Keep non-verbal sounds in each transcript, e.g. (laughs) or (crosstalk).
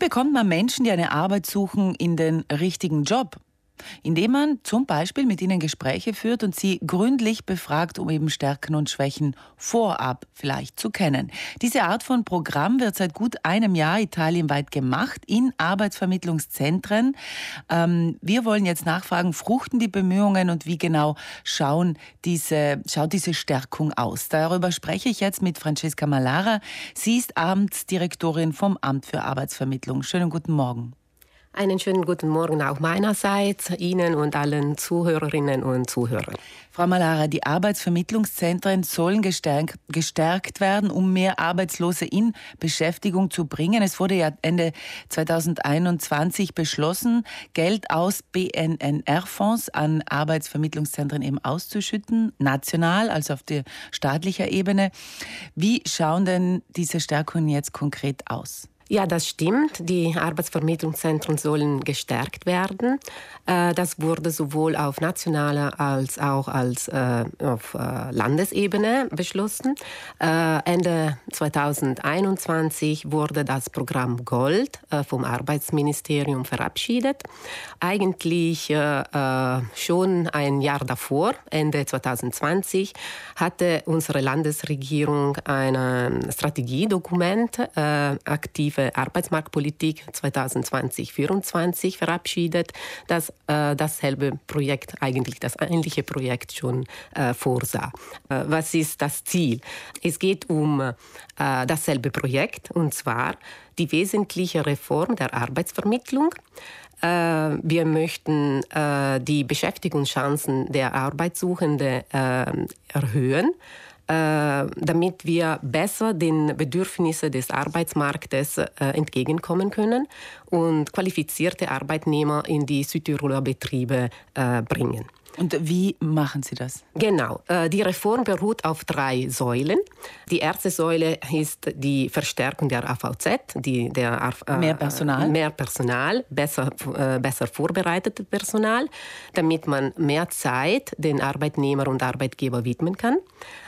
bekommt man Menschen, die eine Arbeit suchen, in den richtigen Job? Indem man zum Beispiel mit ihnen Gespräche führt und sie gründlich befragt, um eben Stärken und Schwächen vorab vielleicht zu kennen. Diese Art von Programm wird seit gut einem Jahr italienweit gemacht in Arbeitsvermittlungszentren. Ähm, wir wollen jetzt nachfragen, fruchten die Bemühungen und wie genau schauen diese, schaut diese Stärkung aus? Darüber spreche ich jetzt mit Francesca Malara. Sie ist Amtsdirektorin vom Amt für Arbeitsvermittlung. Schönen guten Morgen. Einen schönen guten Morgen auch meinerseits, Ihnen und allen Zuhörerinnen und Zuhörern. Frau Malara, die Arbeitsvermittlungszentren sollen gestärkt, gestärkt werden, um mehr Arbeitslose in Beschäftigung zu bringen. Es wurde ja Ende 2021 beschlossen, Geld aus BNNR-Fonds an Arbeitsvermittlungszentren eben auszuschütten, national, also auf der staatlicher Ebene. Wie schauen denn diese Stärkungen jetzt konkret aus? Ja, das stimmt. Die Arbeitsvermittlungszentren sollen gestärkt werden. Äh, das wurde sowohl auf nationaler als auch als äh, auf äh, Landesebene beschlossen. Ende 2021 wurde das Programm Gold vom Arbeitsministerium verabschiedet. Eigentlich schon ein Jahr davor, Ende 2020, hatte unsere Landesregierung ein Strategiedokument aktive aktive Arbeitsmarktpolitik 2020-2024 verabschiedet, das äh, dasselbe Projekt, eigentlich das ähnliche Projekt schon äh, vorsah. Äh, was ist das Ziel? Es geht um äh, dasselbe Projekt und zwar die wesentliche Reform der Arbeitsvermittlung. Äh, wir möchten äh, die Beschäftigungschancen der Arbeitssuchenden erhöhen damit wir besser den Bedürfnissen des Arbeitsmarktes äh, entgegenkommen können und qualifizierte Arbeitnehmer in die Südtiroler Betriebe äh, bringen. Und wie machen Sie das? Genau. Äh, die Reform beruht auf drei Säulen. Die erste Säule ist die Verstärkung der AVZ, die der äh, mehr Personal, mehr Personal, besser, äh, besser vorbereitetes Personal, damit man mehr Zeit den Arbeitnehmer und Arbeitgeber widmen kann.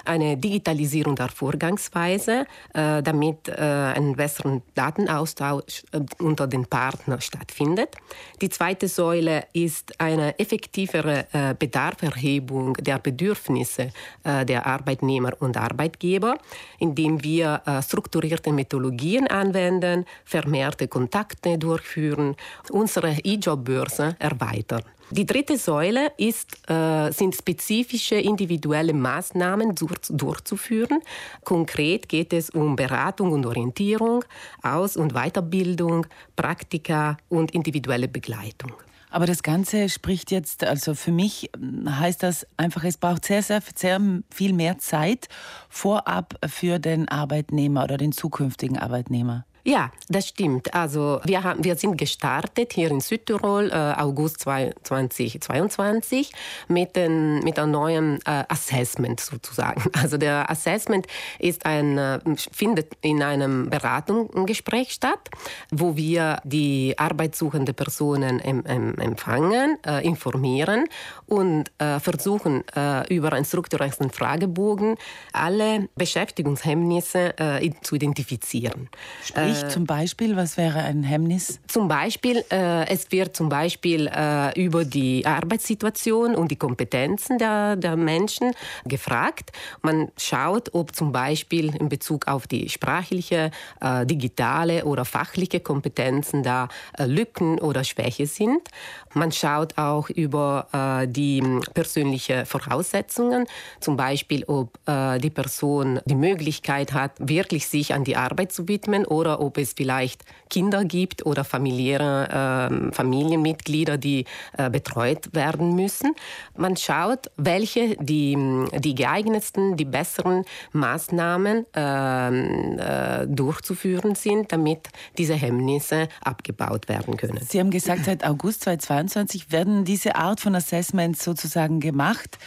Eine Digitalisierung der Vorgangsweise, damit ein besseren Datenaustausch unter den Partnern stattfindet. Die zweite Säule ist eine effektivere Bedarferhebung der Bedürfnisse äh, der Arbeitnehmer und Arbeitgeber, indem wir äh, strukturierte Methodologien anwenden, vermehrte Kontakte durchführen, unsere E-Job-Börse erweitern. Die dritte Säule ist, äh, sind spezifische individuelle Maßnahmen durch, durchzuführen. Konkret geht es um Beratung und Orientierung, Aus- und Weiterbildung, Praktika und individuelle Begleitung. Aber das Ganze spricht jetzt, also für mich heißt das einfach, es braucht sehr, sehr, sehr viel mehr Zeit vorab für den Arbeitnehmer oder den zukünftigen Arbeitnehmer. Ja, das stimmt. Also wir, haben, wir sind gestartet hier in Südtirol äh, August 2022 mit, den, mit einem neuen äh, Assessment sozusagen. (laughs) Also der Assessment ist ein, äh, findet in einem Beratungsgespräch statt, wo wir die arbeitssuchende Personen em, em, empfangen, äh, informieren und äh, versuchen äh, über einen strukturierten Fragebogen alle Beschäftigungshemmnisse zu identifizieren. Sprich, Sprich zum Beispiel, was wäre ein Hemmnis? Zum Beispiel, äh, es wird zum Beispiel äh, über die Arbeitssituation und die Kompetenzen der, der Menschen gefragt. Man schaut, ob zum Beispiel in Bezug auf die sprachliche, äh, digitale oder fachliche Kompetenzen da äh, Lücken oder Schwäche sind. Man schaut auch über äh, die persönlichen Voraussetzungen, zum Beispiel, ob äh, die Person die Möglichkeit hat, wirklich sich an die Arbeit zu widmen oder ob es vielleicht Kinder gibt oder familiäre äh, Familienmitglieder, die äh, betreut werden müssen. Man schaut, welche die, die geeignetsten, die besseren Maßnahmen ähm, äh, durchzuführen sind, damit diese Hemmnisse abgebaut werden können. Sie haben gesagt, seit August 2022 werden diese Art von Assessments sozusagen gemacht.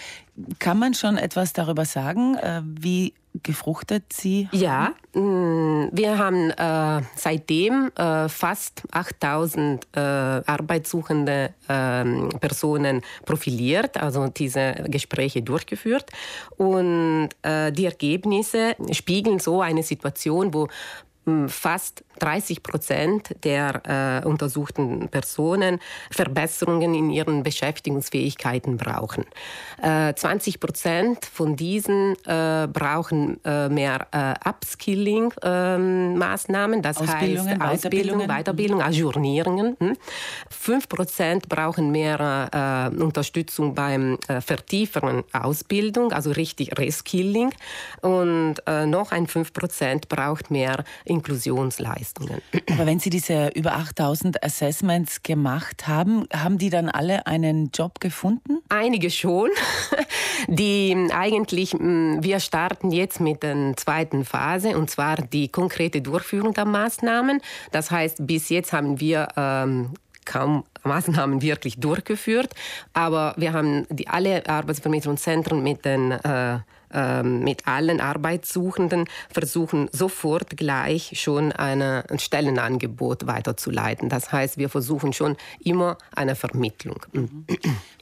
Kann man schon etwas darüber sagen, äh, wie gefruchtet sie? Ja, mm, wir haben äh, seitdem äh, fast 8000 äh, arbeitssuchende ähm, Personen profiliert, also diese Gespräche durchgeführt. Und äh, die Ergebnisse spiegeln so eine Situation, wo fast 30 Prozent der äh, untersuchten Personen Verbesserungen in ihren Beschäftigungsfähigkeiten brauchen. Äh, 20 Prozent von diesen äh, brauchen äh, mehr äh, Upskilling-Maßnahmen, das heißt Ausbildung, Weiterbildung, Ajournierungen. Hm? 5 Prozent brauchen mehr äh, Unterstützung beim Vertiefern Ausbildung, also richtig Reskilling. Und noch ein 5 Prozent braucht mehr Inklusionsleistungen. Aber wenn Sie diese über 8000 Assessments gemacht haben, haben die dann alle einen Job gefunden? Einige schon. Die eigentlich, wir starten jetzt mit der zweiten Phase und zwar die konkrete Durchführung der Maßnahmen. Das heißt, bis jetzt haben wir ähm, kaum Maßnahmen wirklich durchgeführt, aber wir haben die alle Arbeitsvermittlungszentren mit den äh, ähm, mit allen Arbeitssuchenden versuchen sofort gleich schon ein Stellenangebot weiterzuleiten. Das heißt, wir versuchen schon immer eine Vermittlung. Mhm.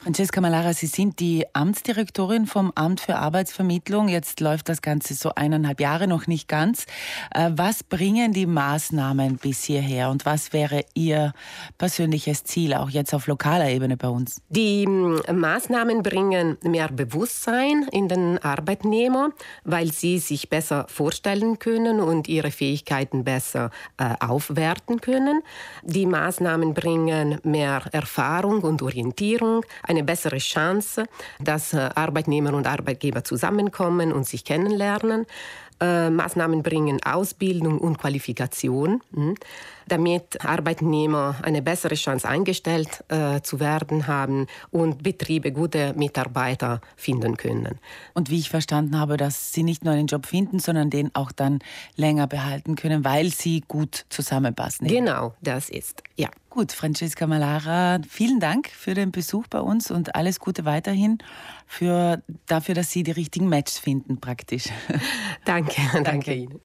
Francesca Malara, Sie sind die Amtsdirektorin vom Amt für Arbeitsvermittlung. Jetzt läuft das Ganze so eineinhalb Jahre noch nicht ganz. Äh, was bringen die Maßnahmen bis hierher und was wäre Ihr persönliches Ziel, auch jetzt auf lokaler Ebene bei uns? Die Maßnahmen bringen mehr Bewusstsein in den Arbeitnehmer, weil sie sich besser vorstellen können und ihre Fähigkeiten besser äh, aufwerten können. Die Maßnahmen bringen mehr Erfahrung und Orientierung, eine bessere Chance, dass äh, Arbeitnehmer und Arbeitgeber zusammenkommen und sich kennenlernen. Äh, Maßnahmen bringen Ausbildung und Qualifikation, hm, damit Arbeitnehmer eine bessere Chance eingestellt äh, zu werden haben und Betriebe gute Mitarbeiter finden können. Und wie ich verstanden habe, dass sie nicht nur einen Job finden, sondern den auch dann länger behalten können, weil sie gut zusammenpassen. Genau, das ist, ja. Gut, Francesca Malara, vielen Dank für den Besuch bei uns und alles Gute weiterhin für, dafür, dass Sie die richtigen Matches finden, praktisch. Danke, (laughs) danke, danke Ihnen.